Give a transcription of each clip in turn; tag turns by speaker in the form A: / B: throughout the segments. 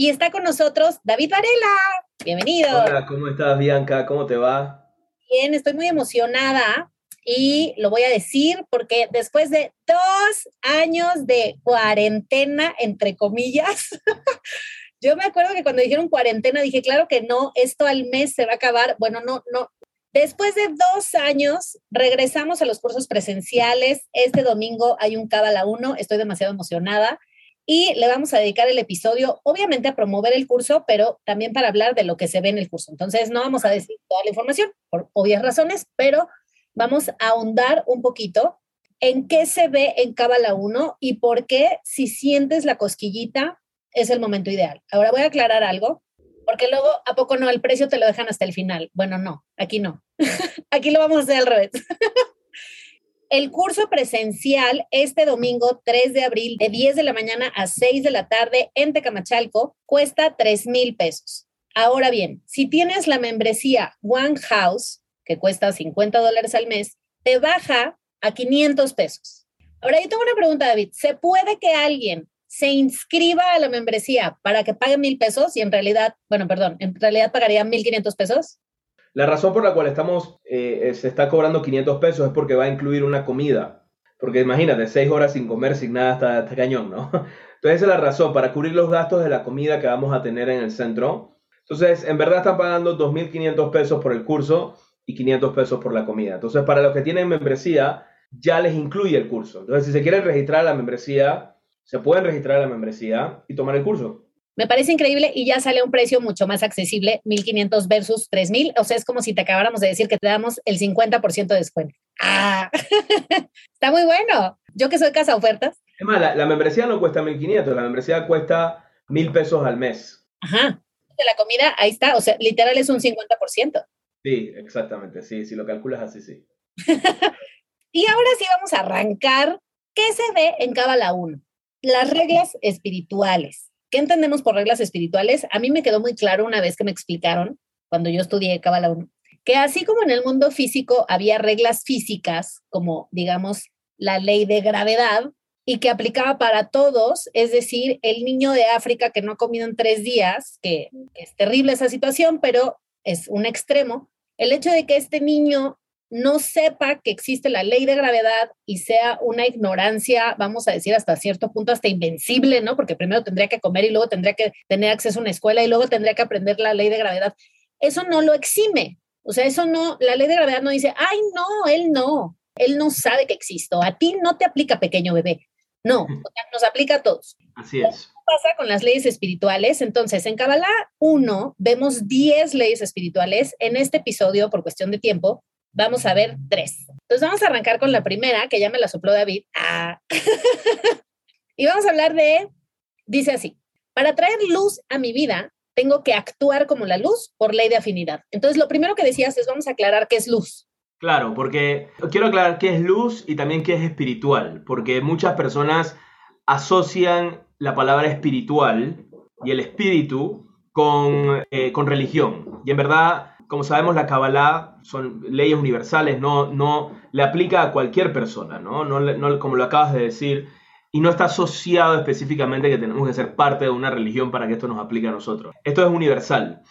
A: y está con nosotros David Varela. Bienvenido.
B: Hola, ¿cómo estás, Bianca? ¿Cómo te va?
A: Bien, estoy muy emocionada y lo voy a decir porque después de dos años de cuarentena, entre comillas, yo me acuerdo que cuando dijeron cuarentena dije, claro que no, esto al mes se va a acabar. Bueno, no, no. Después de dos años, regresamos a los cursos presenciales. Este domingo hay un Cábala 1, estoy demasiado emocionada y le vamos a dedicar el episodio, obviamente, a promover el curso, pero también para hablar de lo que se ve en el curso. Entonces, no vamos a decir toda la información por obvias razones, pero vamos a ahondar un poquito en qué se ve en Cábala 1 y por qué, si sientes la cosquillita, es el momento ideal. Ahora voy a aclarar algo, porque luego, ¿a poco no? El precio te lo dejan hasta el final. Bueno, no, aquí no. aquí lo vamos a hacer al revés. El curso presencial este domingo 3 de abril de 10 de la mañana a 6 de la tarde en Tecamachalco cuesta 3 mil pesos. Ahora bien, si tienes la membresía One House, que cuesta 50 dólares al mes, te baja a 500 pesos. Ahora yo tengo una pregunta, David. ¿Se puede que alguien se inscriba a la membresía para que pague mil pesos y en realidad, bueno, perdón, en realidad pagaría 1.500 pesos?
B: La razón por la cual estamos, eh, se está cobrando 500 pesos es porque va a incluir una comida. Porque imagínate, seis horas sin comer, sin nada, hasta, cañón, ¿no? Entonces esa es la razón, para cubrir los gastos de la comida que vamos a tener en el centro. Entonces, en verdad están pagando 2.500 pesos por el curso y 500 pesos por la comida. Entonces, para los que tienen membresía, ya les incluye el curso. Entonces, si se quieren registrar a la membresía, se pueden registrar a la membresía y tomar el curso.
A: Me parece increíble y ya sale a un precio mucho más accesible, 1.500 versus 3.000. O sea, es como si te acabáramos de decir que te damos el 50% de descuento. ¡Ah! Está muy bueno. Yo que soy casa ofertas.
B: Es más, la, membresía no cuesta 1.500, la membresía cuesta 1.000 pesos al mes.
A: Ajá. De la comida, ahí está. O sea, literal es un 50%.
B: Sí, exactamente. Sí, si lo calculas así, sí.
A: y ahora sí vamos a arrancar. ¿Qué se ve en Cábala 1? Las reglas espirituales. ¿Qué entendemos por reglas espirituales? A mí me quedó muy claro una vez que me explicaron, cuando yo estudié Kabbalah 1, que así como en el mundo físico había reglas físicas, como digamos la ley de gravedad, y que aplicaba para todos, es decir, el niño de África que no ha comido en tres días, que, es terrible esa situación, pero es un extremo, el hecho de que este niño no sepa que existe la ley de gravedad y sea una ignorancia, vamos a decir, hasta cierto punto, hasta invencible, ¿no? Porque primero tendría que comer y luego tendría que tener acceso a una escuela y luego tendría que aprender la ley de gravedad. Eso no lo exime. O sea, eso no, la ley de gravedad no dice, ay, no, él no, él no sabe que existo. A ti no te aplica, pequeño bebé. No, nos aplica a todos.
B: Así es.
A: ¿Qué pasa con las leyes espirituales? Entonces, en Kabbalah 1 vemos 10 leyes espirituales. En este episodio, por cuestión de tiempo, Vamos a ver tres. Entonces vamos a arrancar con la primera, que ya me la sopló David. Ah. y vamos a hablar de, dice así, para traer luz a mi vida, tengo que actuar como la luz por ley de afinidad. Entonces lo primero que decías es, vamos a aclarar qué es luz.
B: Claro, porque quiero aclarar qué es luz y también qué es espiritual, porque muchas personas asocian la palabra espiritual y el espíritu con, eh, con religión. Y en verdad como sabemos, la Kabbalah son leyes universales, no, no le aplica a cualquier persona, ¿no? No, como lo acabas de decir, y no está asociado específicamente que tenemos que ser parte de una religión para que esto nos aplique a nosotros. Esto es universal.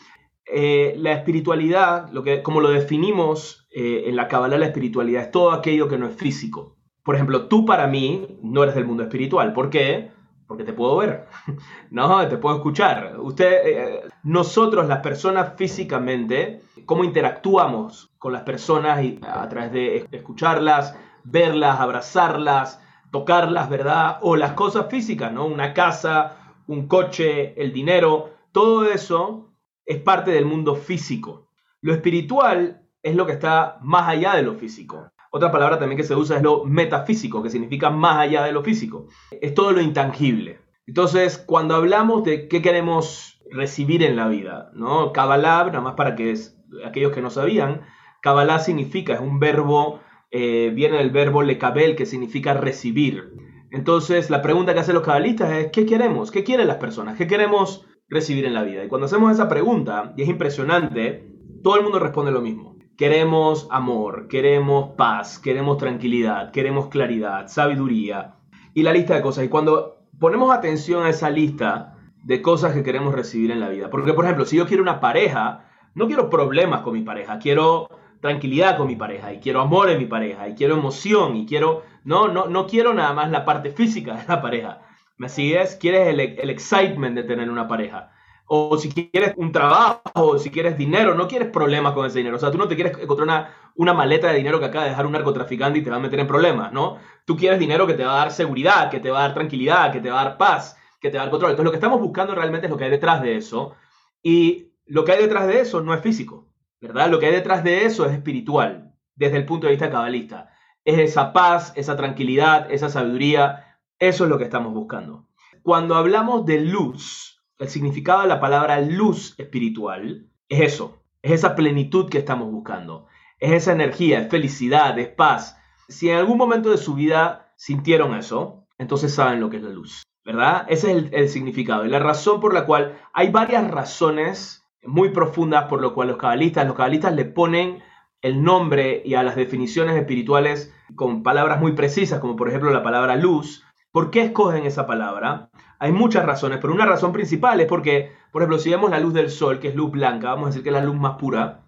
B: Eh, la espiritualidad, lo que, como lo definimos eh, en la Kabbalah, la espiritualidad es todo aquello que no es físico. Por ejemplo, tú para mí no eres del mundo espiritual. ¿Por qué? porque te puedo ver, no, te puedo escuchar. Usted, eh, nosotros las personas físicamente, cómo interactuamos con las personas y a través de escucharlas, verlas, abrazarlas, tocarlas, ¿verdad? O las cosas físicas, ¿no? Una casa, un coche, el dinero, todo eso es parte del mundo físico. Lo espiritual es lo que está más allá de lo físico. Otra palabra también que se usa es lo metafísico, que significa más allá de lo físico. Es todo lo intangible. Entonces, cuando hablamos de qué queremos recibir en la vida, ¿no? Kabbalah, nada más para que es, aquellos que no sabían, Kabbalah significa, es un verbo, eh, viene del verbo lekabel, que significa recibir. Entonces, la pregunta que hacen los cabalistas es, ¿qué queremos? ¿Qué quieren las personas? ¿Qué queremos recibir en la vida? Y cuando hacemos esa pregunta, y es impresionante, todo el mundo responde lo mismo. Queremos amor, queremos paz, queremos tranquilidad, queremos claridad, sabiduría y la lista de cosas. Y cuando ponemos atención a esa lista de cosas que queremos recibir en la vida, porque por ejemplo, si yo quiero una pareja, no quiero problemas con mi pareja, quiero tranquilidad con mi pareja y quiero amor en mi pareja y quiero emoción y quiero no no no quiero nada más la parte física de la pareja. Me sigues quieres el, el excitement de tener una pareja. O si quieres un trabajo o si quieres dinero no quieres problemas con ese dinero. O sea tú no te quieres encontrar una, una maleta de dinero que acaba de dejar un narcotraficante y te va a meter en problemas no tú quieres dinero que te va a dar seguridad que te va a dar tranquilidad que te va a dar paz que te va a dar control entonces lo que estamos buscando realmente es lo que hay detrás de eso y lo que hay detrás de eso no es físico ¿verdad? Lo que hay detrás de eso es espiritual, desde el punto de vista cabalista. Es esa paz, esa tranquilidad, esa sabiduría, eso es lo que estamos buscando. Cuando hablamos de luz, el significado de la palabra luz espiritual es eso, es esa plenitud que estamos buscando, es esa energía, es felicidad, es paz. Si en algún momento de su vida sintieron eso, entonces saben lo que es la luz, ¿verdad? Ese es el, significado y la razón por la cual hay varias razones muy profundas por lo cual los cabalistas, los cabalistas le ponen el nombre y a las definiciones espirituales con palabras muy precisas, como por ejemplo la palabra luz. ¿Por qué escogen esa palabra? Hay muchas razones, pero una razón principal es porque, por ejemplo, si vemos la luz del sol, que es luz blanca, vamos a decir que es la luz más pura,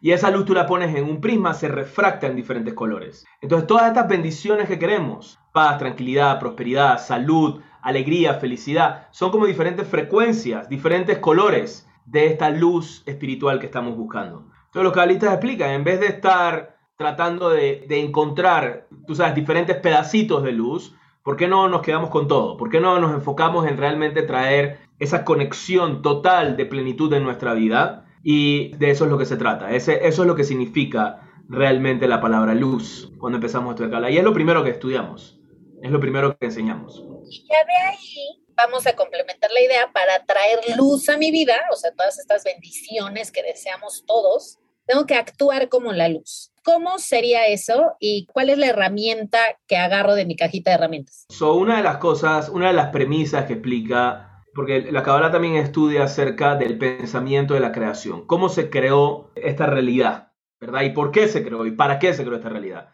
B: y esa luz tú la pones en un prisma, se refracta en diferentes colores. Entonces todas estas bendiciones que queremos, paz, tranquilidad, prosperidad, salud, alegría, felicidad, son como diferentes frecuencias, diferentes colores de esta luz espiritual que estamos buscando. Entonces los cabalistas explican, en vez de estar tratando de, encontrar, tú sabes, diferentes pedacitos de luz, ¿por qué no nos quedamos con todo? ¿Por qué no nos enfocamos en realmente traer esa conexión total de plenitud en nuestra vida? Y de eso es lo que se trata. Eso es lo que significa realmente la palabra luz cuando empezamos a estudiar Y es lo primero que estudiamos. Es lo primero que enseñamos.
A: Y ya de ahí vamos a complementar la idea para traer luz a mi vida, o sea, todas estas bendiciones que deseamos todos, tengo que actuar como la luz. ¿Cómo sería eso y cuál es la herramienta que agarro de mi cajita de herramientas?
B: So, una de las cosas, una de las premisas que explica, porque la Kabbalah también estudia acerca del pensamiento de la creación, cómo se creó esta realidad, ¿verdad? Y por qué se creó y para qué se creó esta realidad.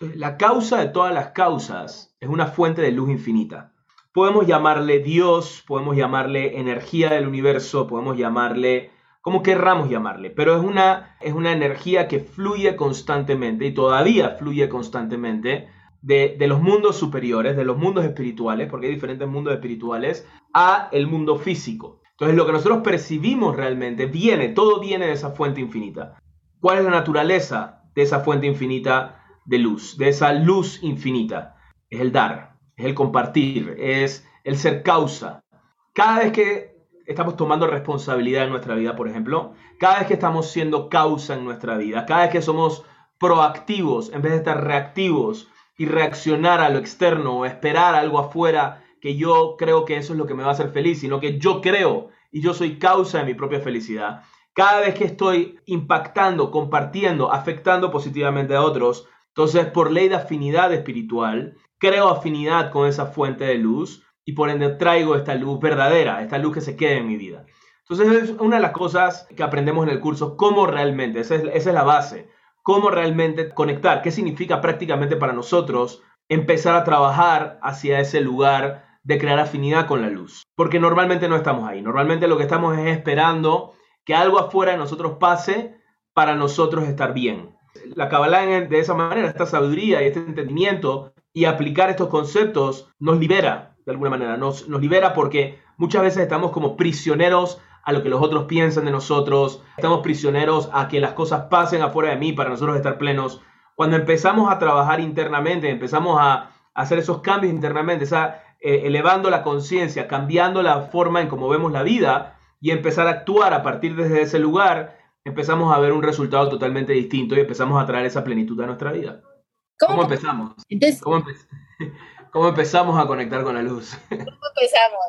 B: La causa de todas las causas es una fuente de luz infinita podemos llamarle Dios, podemos llamarle energía del universo, podemos llamarle como querramos llamarle, pero es una, es una energía que fluye constantemente y todavía fluye constantemente de, de, los mundos superiores, de los mundos espirituales, porque hay diferentes mundos espirituales, a el mundo físico. Entonces lo que nosotros percibimos realmente viene, todo viene de esa fuente infinita. ¿Cuál es la naturaleza de esa fuente infinita de luz, de esa luz infinita? Es el dar, es el compartir, es el ser causa. Cada vez que estamos tomando responsabilidad en nuestra vida, por ejemplo, cada vez que estamos siendo causa en nuestra vida, cada vez que somos proactivos en vez de estar reactivos y reaccionar a lo externo o esperar algo afuera que yo creo que eso es lo que me va a hacer feliz, sino que yo creo y yo soy causa de mi propia felicidad. Cada vez que estoy impactando, compartiendo, afectando positivamente a otros, entonces por ley de afinidad espiritual, creo afinidad con esa fuente de luz y por ende traigo esta luz verdadera, esta luz que se queda en mi vida. Entonces es una de las cosas que aprendemos en el curso, cómo realmente, esa es, la base, cómo realmente conectar, qué significa prácticamente para nosotros empezar a trabajar hacia ese lugar de crear afinidad con la luz. Porque normalmente no estamos ahí, normalmente lo que estamos es esperando que algo afuera de nosotros pase para nosotros estar bien. La Kabbalah de esa manera, esta sabiduría y este entendimiento y aplicar estos conceptos nos libera, de alguna manera, nos, nos libera porque muchas veces estamos como prisioneros a lo que los otros piensan de nosotros, estamos prisioneros a que las cosas pasen afuera de mí para nosotros estar plenos. Cuando empezamos a trabajar internamente, empezamos a hacer esos cambios internamente, esa, eh, elevando la conciencia, cambiando la forma en cómo vemos la vida y empezar a actuar a partir de ese lugar, empezamos a ver un resultado totalmente distinto y empezamos a traer esa plenitud a nuestra vida. ¿Cómo, empezamos? ¿Cómo, empezamos a conectar con la luz?
A: ¿Cómo empezamos?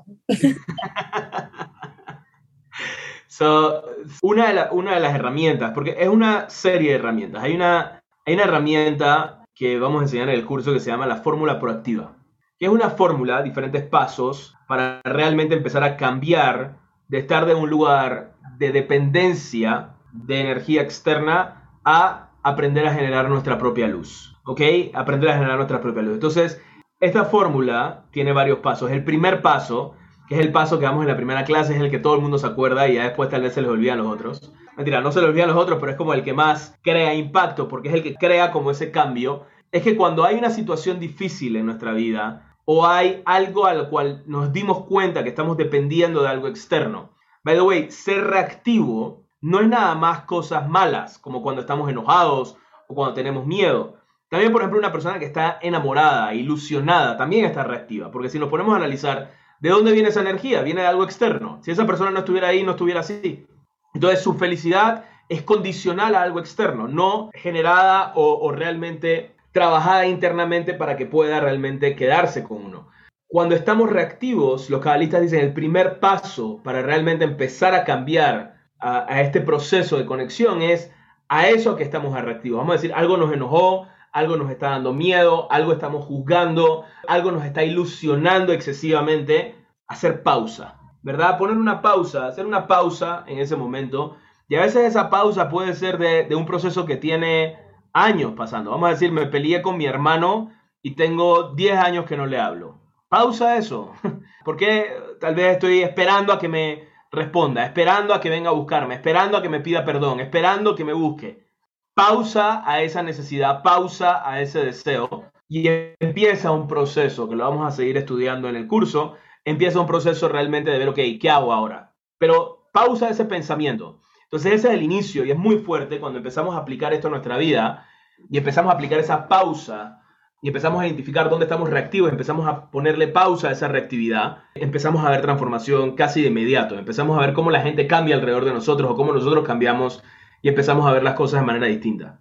B: una, de una de las herramientas, porque es una serie de herramientas. Hay una, hay una herramienta que vamos a enseñar en el curso que se llama la fórmula proactiva, que es una fórmula, diferentes pasos para realmente empezar a cambiar de estar de un lugar de dependencia de energía externa a aprender a generar nuestra propia luz. ¿Ok? Aprender a generar nuestra propia luz. Entonces, esta fórmula tiene varios pasos. El primer paso, que es el paso que vamos en la primera clase, es el que todo el mundo se acuerda y ya después tal vez se les olvidan los otros. Mentira, no se les olvidan los otros, pero es como el que más crea impacto, porque es el que crea como ese cambio. Es que cuando hay una situación difícil en nuestra vida, o hay algo al cual nos dimos cuenta que estamos dependiendo de algo externo. By the way, ser reactivo no es nada más cosas malas, como cuando estamos enojados o cuando tenemos miedo. También, por ejemplo, una persona que está enamorada, ilusionada, también está reactiva, porque si nos ponemos a analizar de dónde viene esa energía, viene de algo externo. Si esa persona no estuviera ahí, no estuviera así. Entonces, su felicidad es condicional a algo externo, no generada o, realmente trabajada internamente para que pueda realmente quedarse con uno. Cuando estamos reactivos, los cabalistas dicen el primer paso para realmente empezar a cambiar a, este proceso de conexión es a eso que estamos reactivos. Vamos a decir, algo nos enojó, algo nos está dando miedo, algo estamos juzgando, algo nos está ilusionando excesivamente, hacer pausa, ¿verdad? Poner una pausa, hacer una pausa en ese momento. Y a veces esa pausa puede ser de, de un proceso que tiene años pasando. Vamos a decir, me peleé con mi hermano y tengo 10 años que no le hablo. Pausa eso. Porque tal vez estoy esperando a que me responda, esperando a que venga a buscarme, esperando a que me pida perdón, esperando que me busque. Pausa a esa necesidad, pausa a ese deseo y empieza un proceso que lo vamos a seguir estudiando en el curso. Empieza un proceso realmente de ver, ok, ¿qué hago ahora? Pero pausa ese pensamiento. Entonces ese es el inicio y es muy fuerte cuando empezamos a aplicar esto en nuestra vida y empezamos a aplicar esa pausa y empezamos a identificar dónde estamos reactivos, empezamos a ponerle pausa a esa reactividad, empezamos a ver transformación casi de inmediato, empezamos a ver cómo la gente cambia alrededor de nosotros o cómo nosotros cambiamos y empezamos a ver las cosas de manera distinta.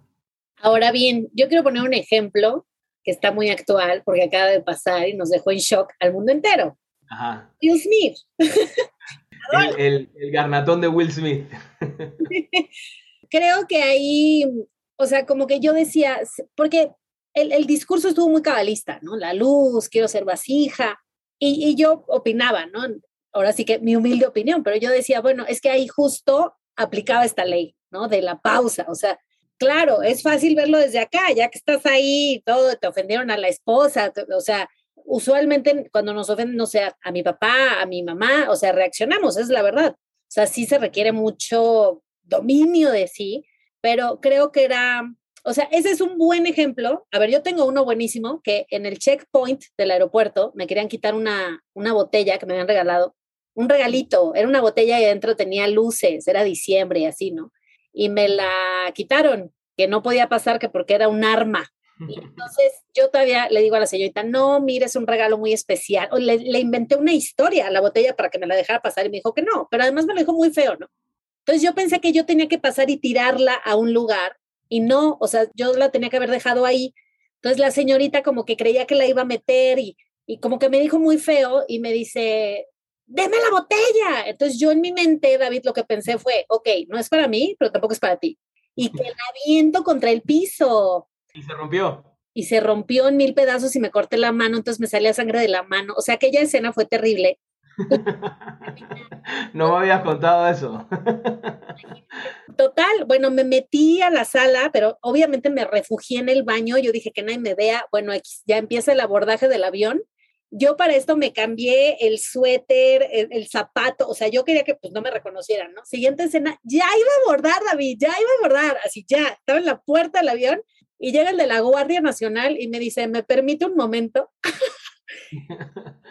A: Ahora bien, yo quiero poner un ejemplo que está muy actual porque acaba de pasar y nos dejó en shock al mundo entero.
B: Ajá.
A: Will Smith.
B: el, el garnatón de Will Smith.
A: Creo que ahí, o sea, como que yo decía, porque el, discurso estuvo muy cabalista, ¿no? La luz, quiero ser vasija. Y, yo opinaba, ¿no? Ahora sí que mi humilde opinión, pero yo decía, bueno, es que ahí justo aplicaba esta ley, ¿no? De la pausa. O sea, claro, es fácil verlo desde acá, ya que estás ahí, todo, te ofendieron a la esposa, o sea, usualmente cuando nos ofenden, no sé, a mi papá, a mi mamá, o sea, reaccionamos, es la verdad. O sea, sí se requiere mucho dominio de sí, pero creo que era o sea, ese es un buen ejemplo. A ver, yo tengo uno buenísimo que en el checkpoint del aeropuerto me querían quitar una, una botella que me habían regalado, un regalito, era una botella y adentro tenía luces, era diciembre y así, ¿no? Y me la quitaron, que no podía pasar que porque era un arma. Y entonces yo todavía le digo a la señorita, no, mire, es un regalo muy especial. O le, le, inventé una historia a la botella para que me la dejara pasar y me dijo que no, pero además me lo dijo muy feo, ¿no? Entonces yo pensé que yo tenía que pasar y tirarla a un lugar y no, o sea, yo la tenía que haber dejado ahí. Entonces la señorita como que creía que la iba a meter y, y como que me dijo muy feo y me dice, deme la botella. Entonces yo en mi mente, David, lo que pensé fue, ok, no es para mí, pero tampoco es para ti. Y que la viento contra el piso.
B: Y se rompió.
A: Y se rompió en mil pedazos y me corté la mano, entonces me salía sangre de la mano. O sea, aquella escena fue terrible.
B: no me habías contado eso.
A: Total, bueno, me metí a la sala, pero obviamente me refugié en el baño. Yo dije que nadie me vea. Bueno, ya empieza el abordaje del avión. Yo para esto me cambié el suéter, el, zapato, o sea, yo quería que pues no me reconocieran, ¿no? Siguiente escena, ya iba a abordar, David, ya iba a abordar, así ya, estaba en la puerta del avión y llega el de la Guardia Nacional y me dice, ¿me permite un momento?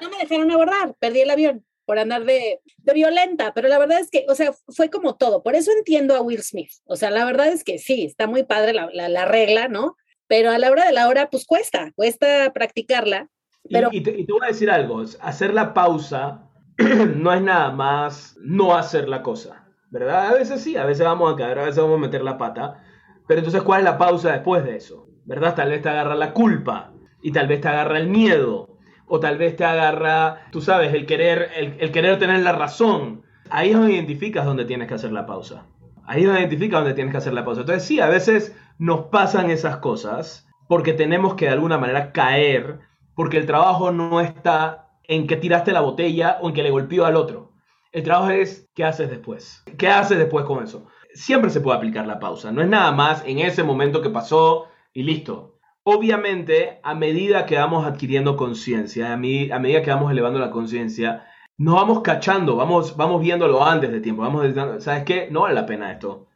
A: no me dejaron abordar, perdí el avión por andar de, violenta, pero la verdad es que, o sea, fue como todo. Por eso entiendo a Will Smith. O sea, la verdad es que sí, está muy padre la, regla, ¿no? Pero a la hora de la hora, pues cuesta, cuesta practicarla. Pero...
B: Y, te, y te voy a decir algo, hacer la pausa no es nada más no hacer la cosa, ¿verdad? A veces sí, a veces vamos a caer, a veces vamos a meter la pata, pero entonces, ¿cuál es la pausa después de eso? ¿Verdad? Tal vez te agarra la culpa y tal vez te agarra el miedo o tal vez te agarra, tú sabes, el querer, el, querer tener la razón. Ahí es donde identificas dónde tienes que hacer la pausa. Ahí es donde identificas dónde tienes que hacer la pausa. Entonces sí, a veces nos pasan esas cosas porque tenemos que de alguna manera caer porque el trabajo no está en que tiraste la botella o en que le golpeó al otro. El trabajo es qué haces después. ¿Qué haces después con eso? Siempre se puede aplicar la pausa. No es nada más en ese momento que pasó y listo. Obviamente, a medida que vamos adquiriendo conciencia, a, medida que vamos elevando la conciencia, nos vamos cachando, vamos, vamos viéndolo antes de tiempo. Vamos diciendo, ¿sabes qué? No vale la pena esto.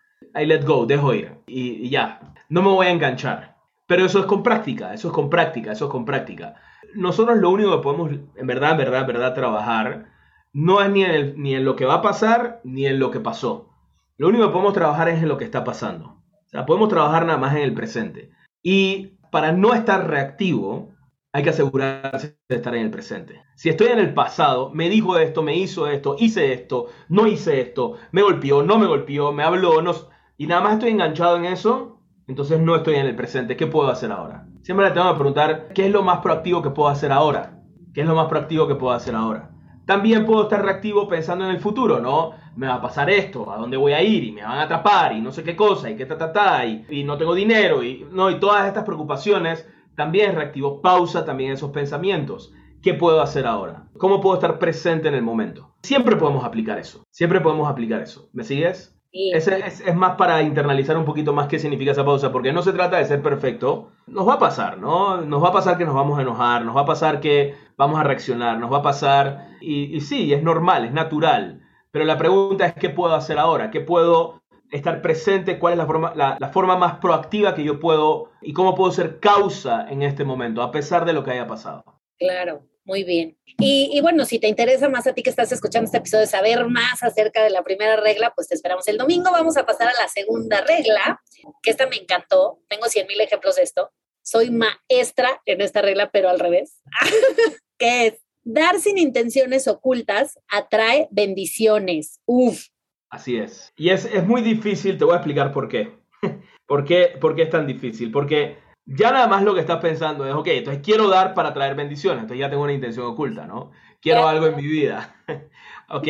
B: I let go, dejo ir. Y, ya. No me voy a enganchar. Pero eso es con práctica, eso es con práctica, eso es con práctica. Nosotros lo único que podemos, en verdad, verdad, verdad, trabajar no es ni en, ni en lo que va a pasar ni en lo que pasó. Lo único que podemos trabajar es en lo que está pasando. O sea, podemos trabajar nada más en el presente. Y para no estar reactivo, hay que asegurarse de estar en el presente. Si estoy en el pasado, me dijo esto, me hizo esto, hice esto, no hice esto, me golpeó, no me golpeó, me habló, no, y nada más estoy enganchado en eso, entonces no estoy en el presente. ¿Qué puedo hacer ahora? Siempre le tengo que preguntar, ¿qué es lo más proactivo que puedo hacer ahora? ¿Qué es lo más proactivo que puedo hacer ahora? También puedo estar reactivo pensando en el futuro, ¿no? Me va a pasar esto, a dónde voy a ir, y me van a atrapar, y no sé qué cosa, y qué ta, ta, ta, y, no tengo dinero, y, no, y todas estas preocupaciones. También reactivo, pausa también esos pensamientos. ¿Qué puedo hacer ahora? ¿Cómo puedo estar presente en el momento? Siempre podemos aplicar eso. Siempre podemos aplicar eso. ¿Me sigues? Es, es, más para internalizar un poquito más qué significa esa pausa, porque no se trata de ser perfecto. Nos va a pasar, ¿no? Nos va a pasar que nos vamos a enojar, nos va a pasar que vamos a reaccionar, nos va a pasar, y, sí, es normal, es natural. Pero la pregunta es, ¿qué puedo hacer ahora? ¿Qué puedo estar presente? ¿Cuál es la forma, la, forma más proactiva que yo puedo y cómo puedo ser causa en este momento, a pesar de lo que haya pasado?
A: Claro. Muy bien. Y, bueno, si te interesa más a ti que estás escuchando este episodio, saber más acerca de la primera regla, pues te esperamos el domingo. Vamos a pasar a la segunda regla, que esta me encantó. Tengo 100 mil ejemplos de esto. Soy maestra en esta regla, pero al revés. que es, dar sin intenciones ocultas atrae bendiciones. Uf.
B: Así es. Y es, es muy difícil, te voy a explicar por qué. ¿Por qué, ¿Por qué es tan difícil? Porque ya nada más lo que estás pensando es, ok, entonces quiero dar para traer bendiciones, entonces ya tengo una intención oculta, ¿no? Quiero algo en mi vida, ¿ok?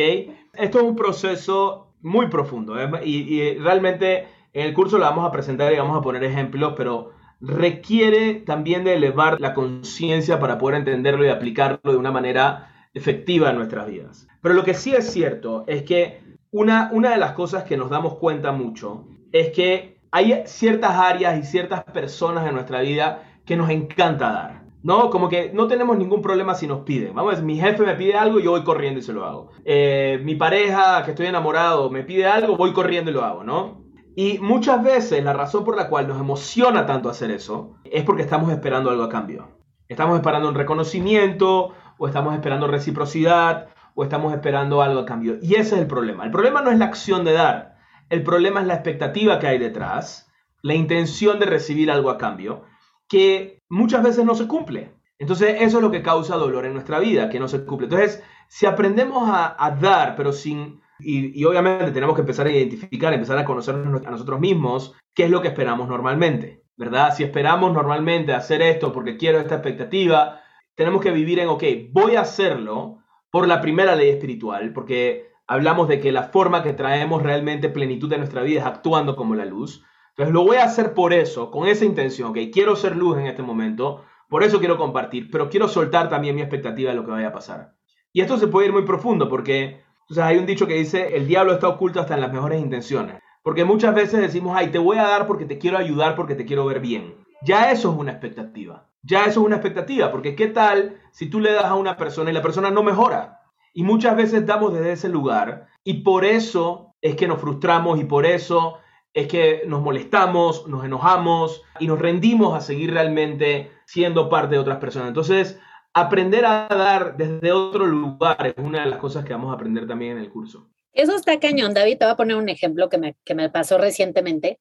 B: Esto es un proceso muy profundo ¿eh? y, realmente en el curso lo vamos a presentar y vamos a poner ejemplos, pero requiere también de elevar la conciencia para poder entenderlo y aplicarlo de una manera efectiva en nuestras vidas. Pero lo que sí es cierto es que una, una de las cosas que nos damos cuenta mucho es que hay ciertas áreas y ciertas personas en nuestra vida que nos encanta dar. ¿no? Como que no tenemos ningún problema si nos piden. Vamos, mi jefe me pide algo, yo voy corriendo y se lo hago. Eh, mi pareja, que estoy enamorado, me pide algo, voy corriendo y lo hago, ¿no? Y muchas veces la razón por la cual nos emociona tanto hacer eso es porque estamos esperando algo a cambio. Estamos esperando un reconocimiento, o estamos esperando reciprocidad, o estamos esperando algo a cambio. Y ese es el problema. El problema no es la acción de dar. El problema es la expectativa que hay detrás, la intención de recibir algo a cambio, que muchas veces no se cumple. Entonces eso es lo que causa dolor en nuestra vida, que no se cumple. Entonces, si aprendemos a, dar, pero sin... Y, obviamente tenemos que empezar a identificar, empezar a conocernos a nosotros mismos, qué es lo que esperamos normalmente, ¿verdad? Si esperamos normalmente hacer esto porque quiero esta expectativa, tenemos que vivir en, ok, voy a hacerlo por la primera ley espiritual, porque hablamos de que la forma que traemos realmente plenitud en nuestra vida es actuando como la luz. Entonces lo voy a hacer por eso, con esa intención, que quiero ser luz en este momento, por eso quiero compartir, pero quiero soltar también mi expectativa de lo que vaya a pasar. Y esto se puede ir muy profundo porque o sea, hay un dicho que dice, el diablo está oculto hasta en las mejores intenciones. Porque muchas veces decimos, ay, te voy a dar porque te quiero ayudar, porque te quiero ver bien. Ya eso es una expectativa. Ya eso es una expectativa, porque ¿qué tal si tú le das a una persona y la persona no mejora? Y muchas veces damos desde ese lugar y por eso es que nos frustramos y por eso es que nos molestamos, nos enojamos y nos rendimos a seguir realmente siendo parte de otras personas. Entonces, aprender a dar desde otro lugar es una de las cosas que vamos a aprender también en el curso.
A: Eso está cañón, David. Te voy a poner un ejemplo que me, que me pasó recientemente.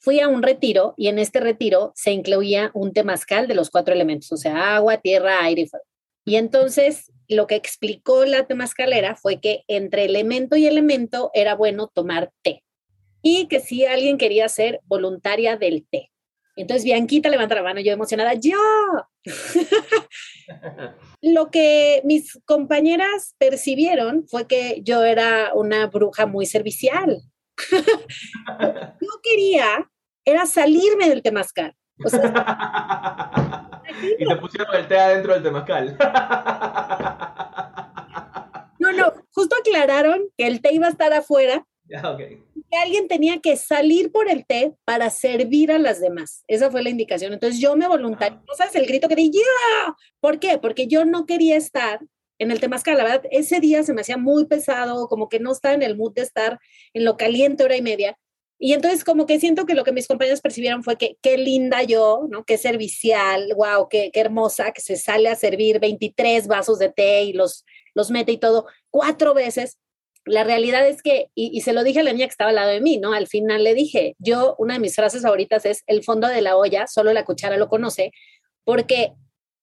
A: Fui a un retiro y en este retiro se incluía un temazcal de los cuatro elementos, o sea, agua, tierra, aire y fuego. Y entonces lo que explicó la temascalera fue que entre elemento y elemento era bueno tomar té y que si alguien quería ser voluntaria del té. Entonces Bianquita levanta la mano, yo emocionada, yo. Lo que mis compañeras percibieron fue que yo era una bruja muy servicial. yo quería era salirme del temazcal.
B: y te pusieron el té adentro del temazcal.
A: no, no, justo aclararon que el té iba a estar afuera. Que alguien tenía que salir por el té para servir a las demás. Esa fue la indicación. Entonces yo me voluntarié. Ah. ¿No sabes el grito que di? ¡Ya! ¿Por qué? Porque yo no quería estar en el temazcal. La verdad, ese día se me hacía muy pesado, como que no estaba en el mood de estar en lo caliente hora y media. Y entonces como que siento que lo que mis compañeros percibieron fue que qué linda yo, ¿no? Qué servicial, wow, qué, qué hermosa, que se sale a servir 23 vasos de té y los, los mete y todo cuatro veces. La realidad es que, y, y, se lo dije a la niña que estaba al lado de mí, ¿no? Al final le dije, yo, una de mis frases favoritas es, el fondo de la olla, solo la cuchara lo conoce, porque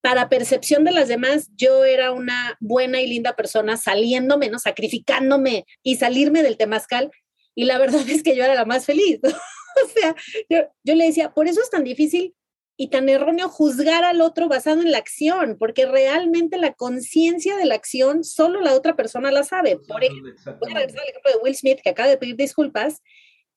A: para percepción de las demás, yo era una buena y linda persona saliéndome, ¿no? Sacrificándome y salirme del temazcal y la verdad es que yo era la más feliz. o sea, yo, le decía, por eso es tan difícil y tan erróneo juzgar al otro basado en la acción, porque realmente la conciencia de la acción solo la otra persona la sabe. Por ejemplo, voy a regresar al ejemplo de Will Smith, que acaba de pedir disculpas,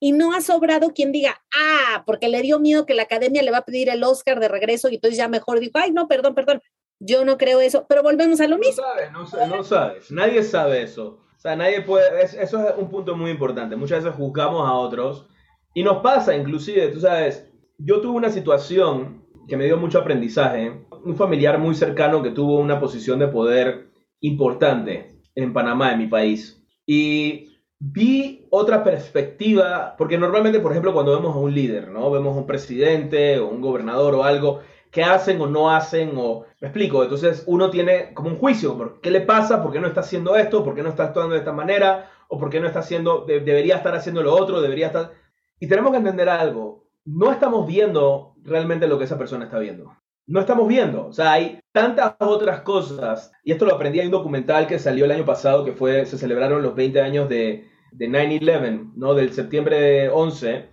A: y no ha sobrado quien diga, ah, porque le dio miedo que la academia le va a pedir el Oscar de regreso y entonces ya mejor dijo, ay, no, perdón, perdón, yo no creo eso, pero volvemos a lo mismo.
B: No sabes, no, no sabes, nadie sabe eso. Sea, nadie puede, eso es un punto muy importante. Muchas veces juzgamos a otros y nos pasa inclusive, tú sabes, yo tuve una situación que me dio mucho aprendizaje, un familiar muy cercano que tuvo una posición de poder importante en Panamá, en mi país. Y vi otra perspectiva, porque normalmente, por ejemplo, cuando vemos a un líder, ¿no? Vemos a un presidente o un gobernador o algo, qué hacen o no hacen, o me explico, entonces uno tiene como un juicio, ¿por ¿qué le pasa? ¿Por qué no está haciendo esto? ¿Por qué no está actuando de esta manera? ¿O por qué no está haciendo, debería estar haciendo lo otro, debería estar... Y tenemos que entender algo, no estamos viendo realmente lo que esa persona está viendo. No estamos viendo, o sea, hay tantas otras cosas, y esto lo aprendí en un documental que salió el año pasado, que fue, se celebraron los 20 años de, de 9-11, ¿no? Del septiembre 11,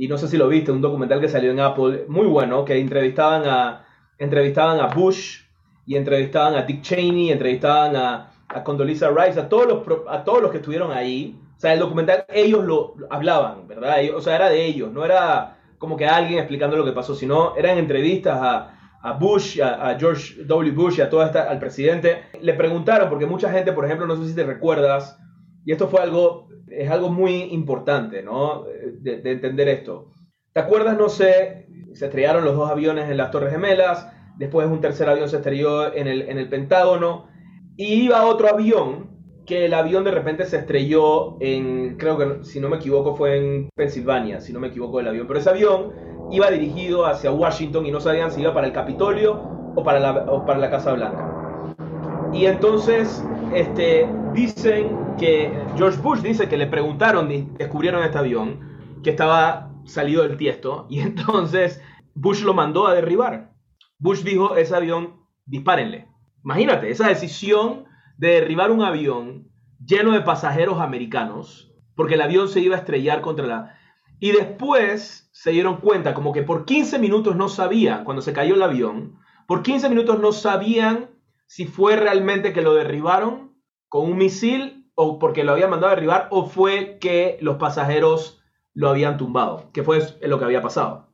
B: y no sé si lo viste, un documental que salió en Apple, muy bueno, que entrevistaban a, entrevistaban a Bush y entrevistaban a Dick Cheney, entrevistaban a, a Condoleezza Rice, a todos, los, a todos los que estuvieron ahí. O sea, el documental ellos lo, hablaban, ¿verdad? o sea, era de ellos, no era como que alguien explicando lo que pasó, sino eran entrevistas a, a Bush, a, George W. Bush y a todo esta, al presidente. Le preguntaron, porque mucha gente, por ejemplo, no sé si te recuerdas, y esto fue algo es algo muy importante, ¿no? De, entender esto. ¿Te acuerdas, no sé, se estrellaron los dos aviones en las Torres Gemelas, después un tercer avión se estrelló en el, en el Pentágono, y iba otro avión, que el avión de repente se estrelló en, creo que si no me equivoco fue en Pensilvania, si no me equivoco el avión, pero ese avión iba dirigido hacia Washington y no sabían si iba para el Capitolio o para la, o para la Casa Blanca. Y entonces este, dicen que George Bush dice que le preguntaron, descubrieron este avión que estaba salido del tiesto y entonces Bush lo mandó a derribar. Bush dijo, ese avión, dispárenle. Imagínate, esa decisión de derribar un avión lleno de pasajeros americanos, porque el avión se iba a estrellar contra la... Y después se dieron cuenta, como que por 15 minutos no sabían, cuando se cayó el avión, por 15 minutos no sabían si fue realmente que lo derribaron con un misil o porque lo habían mandado a derribar o fue que los pasajeros lo habían tumbado, que fue lo que había pasado.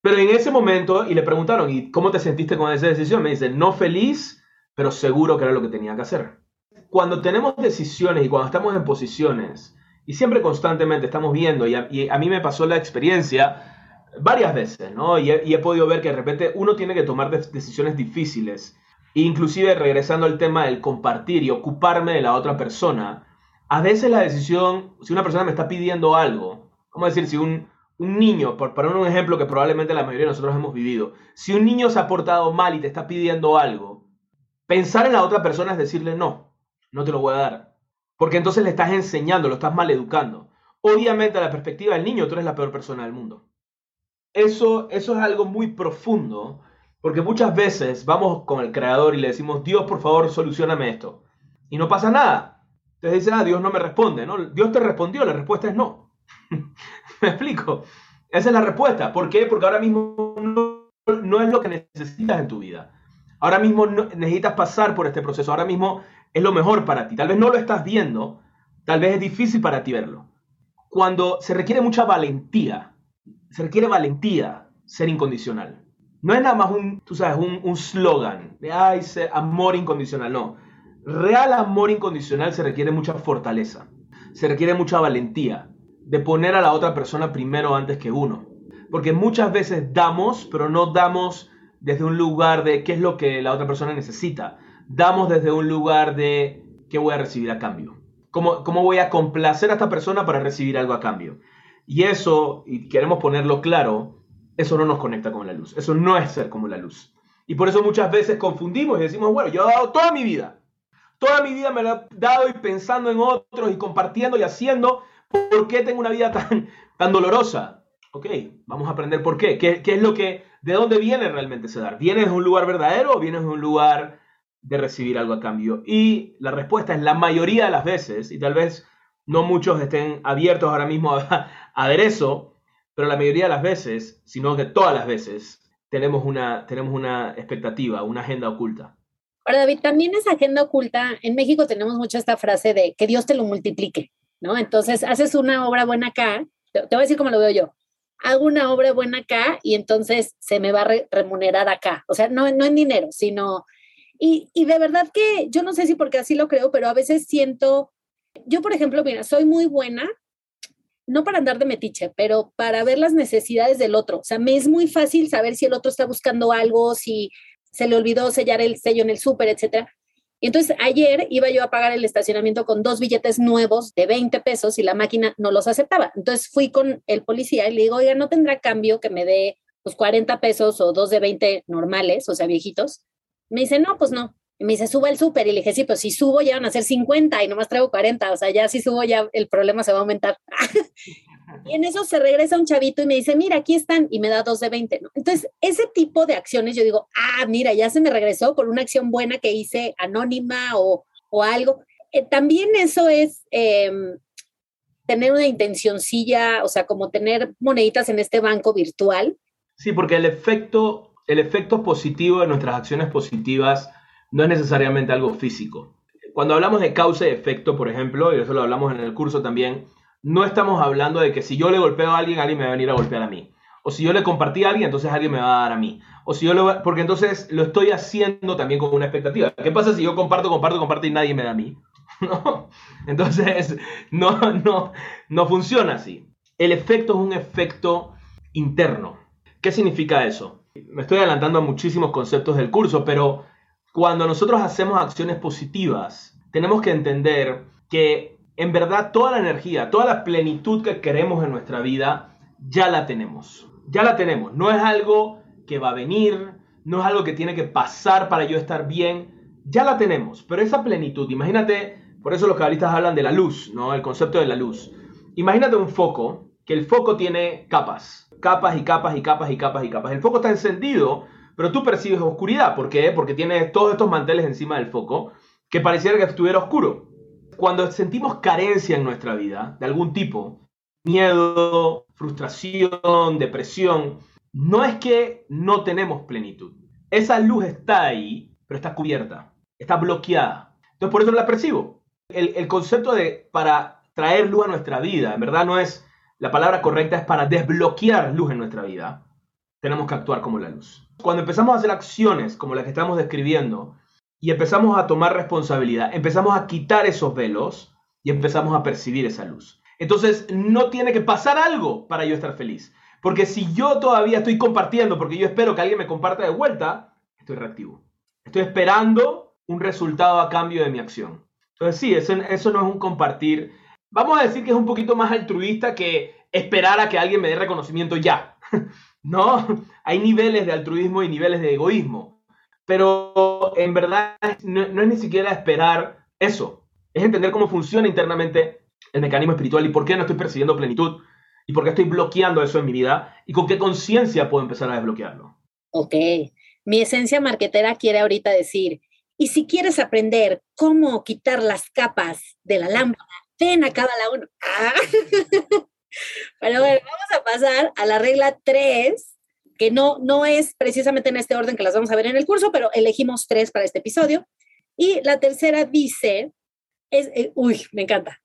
B: Pero en ese momento, y le preguntaron, ¿y cómo te sentiste con esa decisión? Me dice, no feliz, pero seguro que era lo que tenía que hacer. Cuando tenemos decisiones y cuando estamos en posiciones, y siempre constantemente estamos viendo, y a, mí me pasó la experiencia varias veces, ¿no? Y he, y he, podido ver que de repente uno tiene que tomar decisiones difíciles Inclusive regresando al tema del compartir y ocuparme de la otra persona, a veces la decisión, si una persona me está pidiendo algo, vamos decir, si un, un niño, por poner un ejemplo que probablemente la mayoría de nosotros hemos vivido, si un niño se ha portado mal y te está pidiendo algo, pensar en la otra persona es decirle no, no te lo voy a dar. Porque entonces le estás enseñando, lo estás mal educando. Obviamente, a la perspectiva del niño, tú eres la peor persona del mundo. Eso, eso es algo muy profundo porque muchas veces vamos con el creador y le decimos, Dios, por favor, solucioname esto. Y no pasa nada. Entonces dice, ah, Dios no me responde. ¿no? Dios te respondió, la respuesta es no. ¿Me explico? Esa es la respuesta. ¿Por qué? Porque ahora mismo no, no es lo que necesitas en tu vida. Ahora mismo necesitas pasar por este proceso. Ahora mismo es lo mejor para ti. Tal vez no lo estás viendo. Tal vez es difícil para ti verlo. Cuando se requiere mucha valentía, se requiere valentía ser incondicional. No es nada más un, tú sabes, un, slogan de ay, amor incondicional. No. Real amor incondicional se requiere mucha fortaleza. Se requiere mucha valentía de poner a la otra persona primero antes que uno. Porque muchas veces damos, pero no damos desde un lugar de qué es lo que la otra persona necesita. Damos desde un lugar de qué voy a recibir a cambio. ¿Cómo, cómo voy a complacer a esta persona para recibir algo a cambio? Y eso, y queremos ponerlo claro, eso no nos conecta con la luz. Eso no es ser como la luz. Y por eso muchas veces confundimos y decimos, bueno, yo he dado toda mi vida. Toda mi vida me la he dado y pensando en otros y compartiendo y haciendo. ¿Por qué tengo una vida tan, tan dolorosa? Ok, vamos a aprender por qué. ¿Qué, qué es lo que ¿De dónde viene realmente ese dar? ¿Vienes de un lugar verdadero o vienes de un lugar de recibir algo a cambio? Y la respuesta es la mayoría de las veces, y tal vez no muchos estén abiertos ahora mismo a, ver eso, pero la mayoría de las veces, sino que todas las veces, tenemos una, tenemos una expectativa, una agenda oculta.
A: Ahora, David, también esa agenda oculta, en México tenemos mucho esta frase de que Dios te lo multiplique, ¿no? Entonces, haces una obra buena acá, te voy a decir cómo lo veo yo hago una obra buena acá y entonces se me va a remunerar acá. O sea, no, no en dinero, sino... Y, y de verdad que yo no sé si porque así lo creo, pero a veces siento, yo por ejemplo, mira, soy muy buena, no para andar de metiche, pero para ver las necesidades del otro. O sea, me es muy fácil saber si el otro está buscando algo, si se le olvidó sellar el sello en el súper, etcétera. Y entonces ayer iba yo a pagar el estacionamiento con dos billetes nuevos de 20 pesos y la máquina no los aceptaba. Entonces fui con el policía y le digo, oiga, ¿no tendrá cambio que me dé pues 40 pesos o dos de 20 normales, o sea, viejitos? Me dice, no, pues no. Y me dice, suba el súper. Y le dije, sí, pues si subo ya van a ser 50 y nomás traigo 40. O sea, ya si subo ya el problema se va a aumentar. Y en eso se regresa un chavito y me dice, mira, aquí están, y me da dos de 20, ¿no? Entonces, ese tipo de acciones, yo digo, ah, mira, ya se me regresó por una acción buena que hice anónima o, algo. Eh, también eso es em, tener una intencioncilla, o sea, como tener moneditas en este banco virtual.
B: Sí, porque el efecto, el efecto positivo de nuestras acciones positivas no es necesariamente algo físico. Cuando hablamos de causa y efecto, por ejemplo, y eso lo hablamos en el curso también, no estamos hablando de que si yo le golpeo a alguien, alguien me va a venir a golpear a mí. O si yo le compartí a alguien, entonces alguien me va a dar a mí. O si yo lo, porque entonces lo estoy haciendo también con una expectativa. ¿Qué pasa si yo comparto, comparto, comparto y nadie me da a mí? Entonces, no, no, no funciona así. El efecto es un efecto interno. ¿Qué significa eso? Me estoy adelantando a muchísimos conceptos del curso, pero cuando nosotros hacemos acciones positivas, tenemos que entender que en verdad toda la energía, toda la plenitud que queremos en nuestra vida, ya la tenemos. Ya la tenemos. No es algo que va a venir, no es algo que tiene que pasar para yo estar bien. Ya la tenemos. Pero esa plenitud, imagínate, por eso los cabalistas hablan de la luz, ¿no? El concepto de la luz. Imagínate un foco, que el foco tiene capas, capas y capas y capas y capas y capas. El foco está encendido, pero tú percibes oscuridad. ¿Por qué? Porque tiene todos estos manteles encima del foco que pareciera que estuviera oscuro cuando sentimos carencia en nuestra vida, de algún tipo, miedo, frustración, depresión, no es que no tenemos plenitud. Esa luz está ahí, pero está cubierta, está bloqueada. Entonces por eso no la percibo. El, el concepto de para traer luz a nuestra vida, en verdad no es, la palabra correcta es para desbloquear luz en nuestra vida. Tenemos que actuar como la luz. Cuando empezamos a hacer acciones como las que estamos describiendo, y empezamos a tomar responsabilidad, empezamos a quitar esos velos y empezamos a percibir esa luz. Entonces, no tiene que pasar algo para yo estar feliz. Porque si yo todavía estoy compartiendo, porque yo espero que alguien me comparta de vuelta, estoy reactivo. Estoy esperando un resultado a cambio de mi acción. Entonces, sí, eso, eso no es un compartir. Vamos a decir que es un poquito más altruista que esperar a que alguien me dé reconocimiento ya. no, hay niveles de altruismo y niveles de egoísmo. Pero en verdad no, es ni siquiera esperar eso. Es entender cómo funciona internamente el mecanismo espiritual y por qué no estoy percibiendo plenitud y por qué estoy bloqueando eso en mi vida y con qué conciencia puedo empezar a desbloquearlo.
A: Ok. Mi esencia marquetera quiere ahorita decir, y si quieres aprender cómo quitar las capas de la lámpara, ven a cada la uno. Ah. Pero bueno, vamos a pasar a la regla 3, que no, no es precisamente en este orden que las vamos a ver en el curso, pero elegimos tres para este episodio. Y la tercera dice, es, eh, uy, me encanta.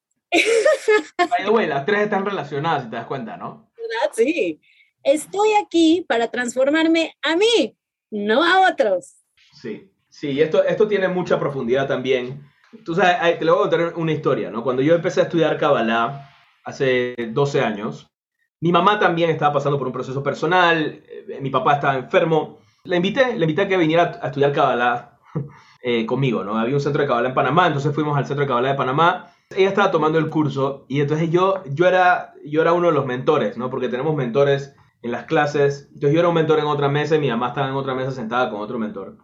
B: By las tres están relacionadas, si te das cuenta, ¿no?
A: ¿Verdad? Sí. Estoy aquí para transformarme a mí, no a otros.
B: Sí, sí, esto, esto tiene mucha profundidad también. Tú sabes, te lo voy a contar una historia, ¿no? Cuando yo empecé a estudiar Kabbalah hace 12 años, mi mamá también estaba pasando por un proceso personal, eh, mi papá estaba enfermo. Le invité, le invité a que viniera a estudiar Kabbalah eh, conmigo, ¿no? Había un centro de Kabbalah en Panamá, entonces fuimos al centro de Kabbalah de Panamá. Ella estaba tomando el curso y entonces yo, yo, era, yo era uno de los mentores, ¿no? Porque tenemos mentores en las clases. Entonces yo era un mentor en otra mesa y mi mamá estaba en otra mesa sentada con otro mentor.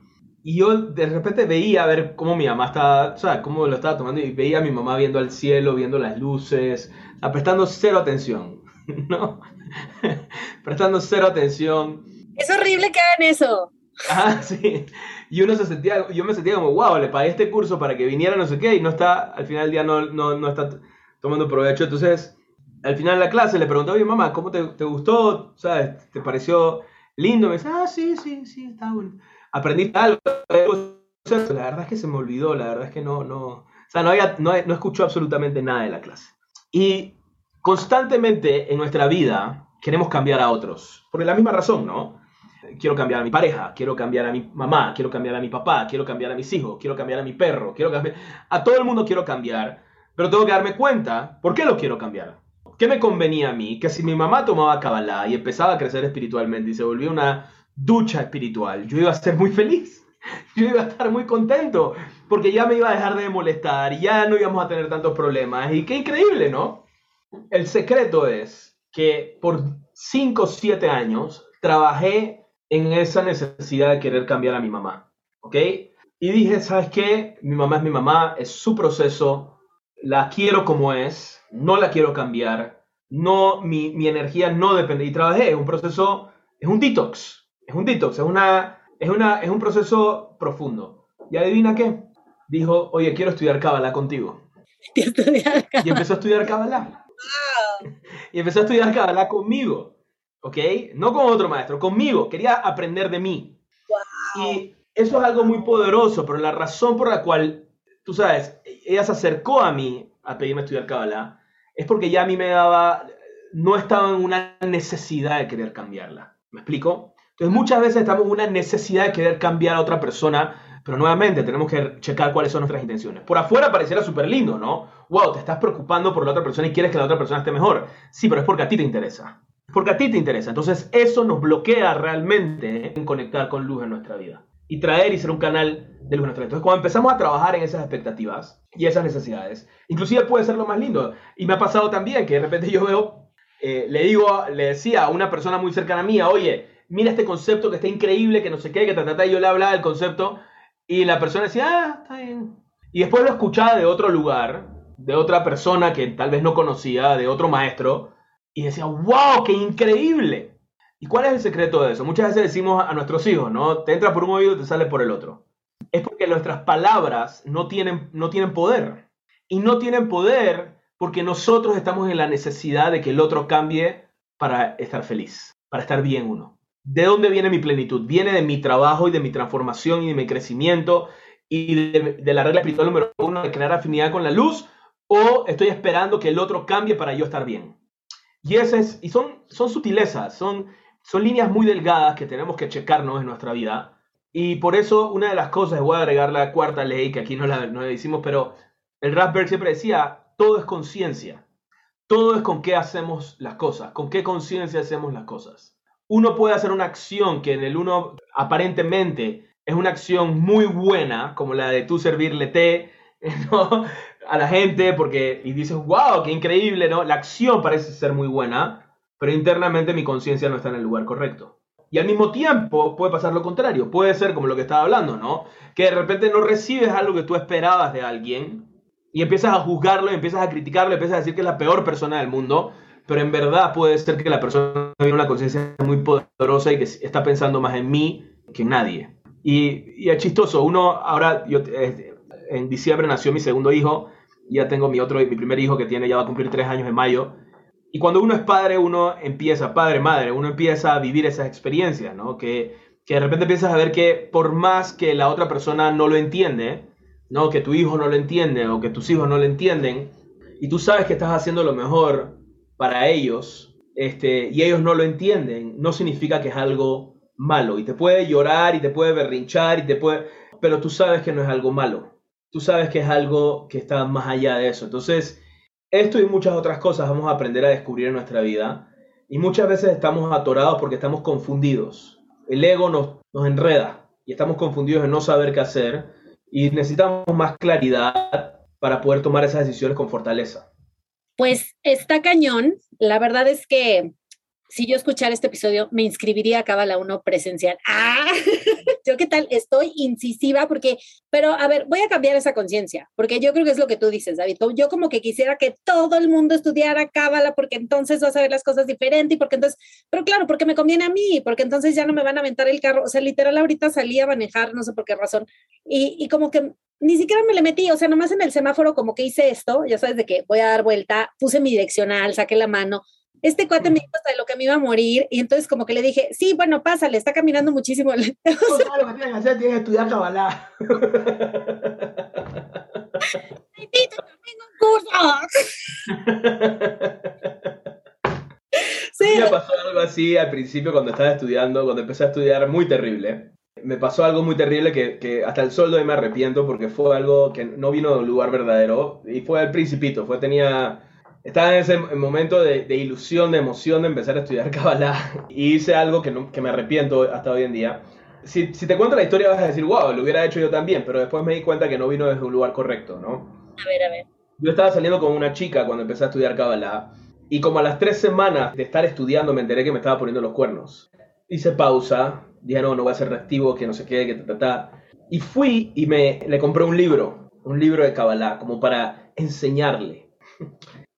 B: Y yo de repente veía a ver cómo mi mamá estaba, o sea, cómo lo estaba tomando y veía a mi mamá viendo al cielo, viendo las luces, prestando cero atención, ¿no? prestando cero atención.
A: Es horrible que hagan eso.
B: Ah, sí. Y uno se sentía, yo me sentía como, wow, le pagué este curso para que viniera no sé qué y no está, al final del día no, no, no está tomando provecho. Entonces, al final de la clase le pregunté, oye mamá, ¿cómo te, te gustó? ¿Sabes? ¿Te pareció lindo? Me dice, ah, sí, sí, sí, está bueno. Aprendí algo. La verdad es que se me olvidó, la verdad es que no, no, o sea, no, había, no, no escuchó absolutamente nada de la clase. Y constantemente en nuestra vida queremos cambiar a otros, por la misma razón, ¿no? Quiero cambiar a mi pareja, quiero cambiar a mi mamá, quiero cambiar a mi papá, quiero cambiar a mis hijos, quiero cambiar a mi perro, quiero cambiar... A todo el mundo quiero cambiar, pero tengo que darme cuenta, ¿por qué lo quiero cambiar? ¿Qué me convenía a mí? Que si mi mamá tomaba Kabbalah y empezaba a crecer espiritualmente y se volvió una ducha espiritual, yo iba a ser muy feliz. Yo iba a estar muy contento porque ya me iba a dejar de molestar y ya no íbamos a tener tantos problemas. Y qué increíble, ¿no? El secreto es que por 5 o 7 años trabajé en esa necesidad de querer cambiar a mi mamá. ¿Ok? Y dije, ¿sabes qué? Mi mamá es mi mamá, es su proceso, la quiero como es, no la quiero cambiar, no, mi, mi energía no depende. Y trabajé, es un proceso, es un detox, es un detox, es, una, es, una, es un proceso profundo. ¿Y adivina qué? Dijo, oye, quiero estudiar Kabbalah contigo. Y empezó a estudiar Kabbalah. Y empezó a estudiar Kabbalah conmigo. ¿Ok? No con otro maestro, conmigo. Quería aprender de mí. Y eso es algo muy poderoso, pero la razón por la cual, tú sabes, ella se acercó a mí a pedirme estudiar Kabbalah es porque ya a mí me daba, no estaba en una necesidad de querer cambiarla. ¿Me explico? Entonces muchas veces estamos en una necesidad de querer cambiar a otra persona, pero nuevamente tenemos que checar cuáles son nuestras intenciones. Por afuera pareciera súper lindo, ¿no? Wow, te estás preocupando por la otra persona y quieres que la otra persona esté mejor. Sí, pero es porque a ti te interesa. Porque a ti te interesa. Entonces eso nos bloquea realmente en conectar con luz en nuestra vida. Y traer y ser un canal de luz en nuestra vida. Entonces cuando empezamos a trabajar en esas expectativas y esas necesidades, inclusive puede ser lo más lindo. Y me ha pasado también que de repente yo veo, eh, le digo, le decía a una persona muy cercana a mí, oye, mira este concepto que está increíble, que no sé qué, que ta, y yo le hablaba del concepto y la persona decía, ah, está bien. Y después lo escuchaba de otro lugar, de otra persona que tal vez no conocía, de otro maestro, y decía, wow, qué increíble. ¿Y cuál es el secreto de eso? Muchas veces decimos a nuestros hijos, ¿no? Te entra por un oído y te sale por el otro. Es porque nuestras palabras no tienen, no tienen poder. Y no tienen poder porque nosotros estamos en la necesidad de que el otro cambie para estar feliz, para estar bien uno. ¿De dónde viene mi plenitud? Viene de mi trabajo y de mi transformación y de mi crecimiento y de, la regla espiritual número uno de crear afinidad con la luz o estoy esperando que el otro cambie para yo estar bien. Y, ese y son, son sutilezas, son, son líneas muy delgadas que tenemos que checarnos en nuestra vida. Y por eso una de las cosas, voy a agregar la cuarta ley, que aquí no la, no la decimos, pero el Rasberg siempre decía, todo es conciencia. Todo es con qué hacemos las cosas, con qué conciencia hacemos las cosas uno puede hacer una acción que en el uno aparentemente es una acción muy buena, como la de tú servirle té a la gente, porque y dices, wow, qué increíble, ¿no? La acción parece ser muy buena, pero internamente mi conciencia no está en el lugar correcto. Y al mismo tiempo puede pasar lo contrario, puede ser como lo que estaba hablando, ¿no? Que de repente no recibes algo que tú esperabas de alguien y empiezas a juzgarlo, y empiezas a criticarlo, y empiezas a decir que es la peor persona del mundo pero en verdad puede ser que la persona tiene una conciencia muy poderosa y que está pensando más en mí que en nadie. Y, es chistoso, uno ahora, yo, en diciembre nació mi segundo hijo, ya tengo mi otro, mi primer hijo que tiene, ya va a cumplir tres años en mayo, Y cuando uno es padre, uno empieza, padre, madre, uno empieza a vivir esas experiencias, ¿no? Que, que de repente empiezas a ver que por más que la otra persona no lo entiende, ¿no? Que tu hijo no lo entiende o que tus hijos no lo entienden, y tú sabes que estás haciendo lo mejor para ellos, este, y ellos no lo entienden, no significa que es algo malo. Y te puede llorar y te puede berrinchar y te puede... Pero tú sabes que no es algo malo. Tú sabes que es algo que está más allá de eso. Entonces, esto y muchas otras cosas vamos a aprender a descubrir en nuestra vida. Y muchas veces estamos atorados porque estamos confundidos. El ego nos, nos enreda y estamos confundidos en no saber qué hacer. Y necesitamos más claridad para poder tomar esas decisiones con fortaleza.
A: Pues está cañón. La verdad es que si yo escuchara este episodio, me inscribiría a Cábala 1 presencial. ¡Ah! yo qué tal, estoy incisiva porque, pero a ver, voy a cambiar esa conciencia, porque yo creo que es lo que tú dices, David. Yo como que quisiera que todo el mundo estudiara Cábala porque entonces vas a ver las cosas diferente y porque entonces, pero claro, porque me conviene a mí, porque entonces ya no me van a aventar el carro. O sea, literal, ahorita salí a manejar, no sé por qué razón, y, y como que ni siquiera me le metí, o sea, nomás en el semáforo como que hice esto, ya sabes de que voy a dar vuelta, puse mi direccional, saqué la mano, este cuate me dijo hasta de lo que me iba a morir y entonces como que le dije, sí, bueno, pásale, está caminando muchísimo.
B: No, sea, lo que tienes que hacer, tienes que estudiar cabalá. sí. Me pasó algo así al principio cuando estaba estudiando, cuando empecé a estudiar, muy terrible. Me pasó algo muy terrible que, que hasta el sol de hoy me arrepiento porque fue algo que no vino de un lugar verdadero y fue al principito, fue tenía estaba en ese momento de, ilusión, de emoción de empezar a estudiar Kabbalah y hice algo que, que me arrepiento hasta hoy en día. Si, si, te cuento la historia vas a decir, wow, lo hubiera hecho yo también, pero después me di cuenta que no vino desde un lugar correcto, ¿no?
A: A ver, a ver.
B: Yo estaba saliendo con una chica cuando empecé a estudiar Kabbalah y como a las tres semanas de estar estudiando me enteré que me estaba poniendo los cuernos. Hice pausa, dije, no, no voy a ser reactivo, que no sé qué, que ta, ta, ta. Y fui y me le compré un libro, un libro de Kabbalah, como para enseñarle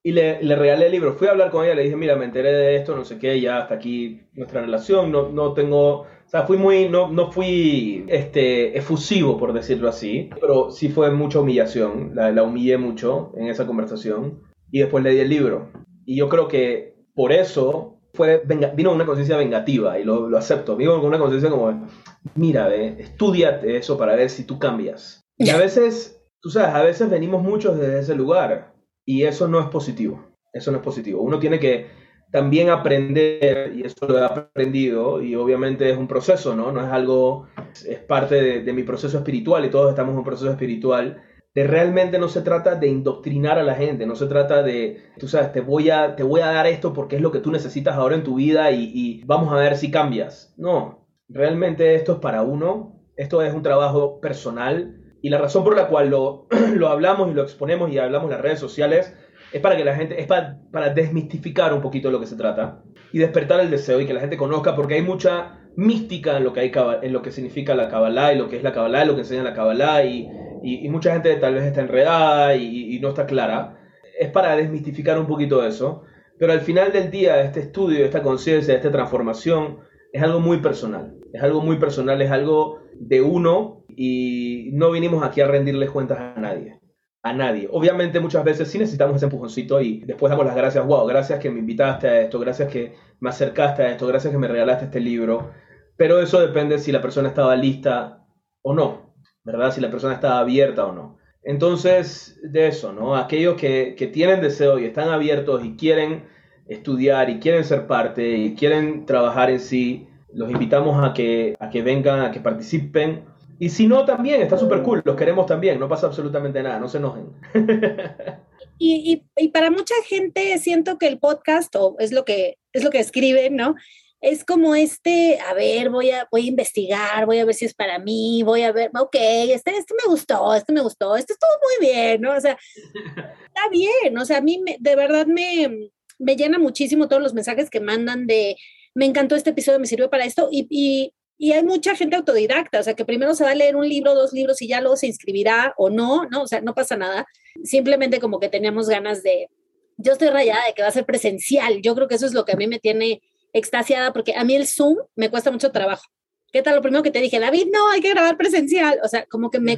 B: y le, le, regalé el libro. Fui a hablar con ella, le dije, mira, me enteré de esto, no sé qué, ya hasta aquí nuestra relación, no, no tengo, o sea, fui muy, no, no fui este, efusivo, por decirlo así, pero sí fue mucha humillación, la, la humillé mucho en esa conversación y después le di el libro. Y yo creo que por eso fue, venga, vino una conciencia vengativa y lo, lo acepto, vino con una conciencia como, mira, ve, estudiate eso para ver si tú cambias. Y a veces, tú sabes, a veces venimos muchos desde ese lugar y eso no es positivo. Eso no es positivo. Uno tiene que también aprender, y eso lo he aprendido, y obviamente es un proceso, ¿no? No es algo, es parte de, mi proceso espiritual, y todos estamos en un proceso espiritual, de realmente no se trata de indoctrinar a la gente, no se trata de, tú sabes, te voy a, te voy a dar esto porque es lo que tú necesitas ahora en tu vida y, y vamos a ver si cambias. No, realmente esto es para uno, esto es un trabajo personal, y la razón por la cual lo, lo hablamos y lo exponemos y hablamos en las redes sociales es para que la gente, es para, para desmistificar un poquito de lo que se trata y despertar el deseo y que la gente conozca, porque hay mucha mística en lo que, hay, en lo que significa la Kabbalah y lo que es la Kabbalah y lo que enseña la Kabbalah y, y, mucha gente tal vez está enredada y, y, no está clara. Es para desmistificar un poquito eso, pero al final del día este estudio, esta conciencia, esta transformación es algo muy personal, es algo muy personal, es algo de uno y no vinimos aquí a rendirles cuentas a nadie. A nadie. Obviamente muchas veces sí necesitamos ese empujoncito y después damos las gracias. Wow, gracias que me invitaste a esto, gracias que me acercaste a esto, gracias que me regalaste este libro. Pero eso depende si la persona estaba lista o no, ¿verdad? Si la persona estaba abierta o no. Entonces, de eso, ¿no? Aquellos que, que tienen deseo y están abiertos y quieren estudiar y quieren ser parte y quieren trabajar en sí, los invitamos a que, a que vengan, a que participen y si no, también está súper cool, los queremos también, no pasa absolutamente nada, no se enojen.
A: y, y, para mucha gente siento que el podcast, o es lo que, es lo que escriben, ¿no? Es como este, a ver, voy a, voy a investigar, voy a ver si es para mí, voy a ver, ok, este, este me gustó, este me gustó, este estuvo muy bien, ¿no? O sea, está bien, o sea, a mí me, de verdad me, me llena muchísimo todos los mensajes que mandan de, me encantó este episodio, me sirvió para esto, y, y y hay mucha gente autodidacta, o sea, que primero se va a leer un libro, dos libros y ya luego se inscribirá o no, ¿no? O sea, no pasa nada. Simplemente como que teníamos ganas de, yo estoy rayada de que va a ser presencial. Yo creo que eso es lo que a mí me tiene extasiada porque a mí el Zoom me cuesta mucho trabajo. ¿Qué tal lo primero que te dije, David? No, hay que grabar presencial. O sea, como que me,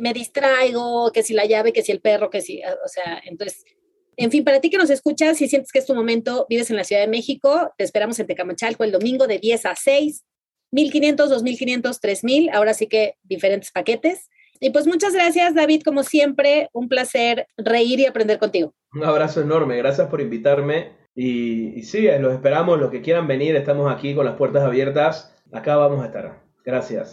A: me distraigo, que si la llave, que si el perro, que si, o sea, entonces En fin, para ti que nos escuchas, si sientes que es tu momento, vives en la Ciudad de México, te esperamos en Tecamachalco el domingo de 10 a 6, 1500, 2500, 3000, ahora sí que diferentes paquetes. Y pues muchas gracias, David, como siempre, un placer reír y aprender contigo.
B: Un abrazo enorme, gracias por invitarme. Y, y sí, los esperamos, los que quieran venir, estamos aquí con las puertas abiertas. Acá vamos a estar. Gracias.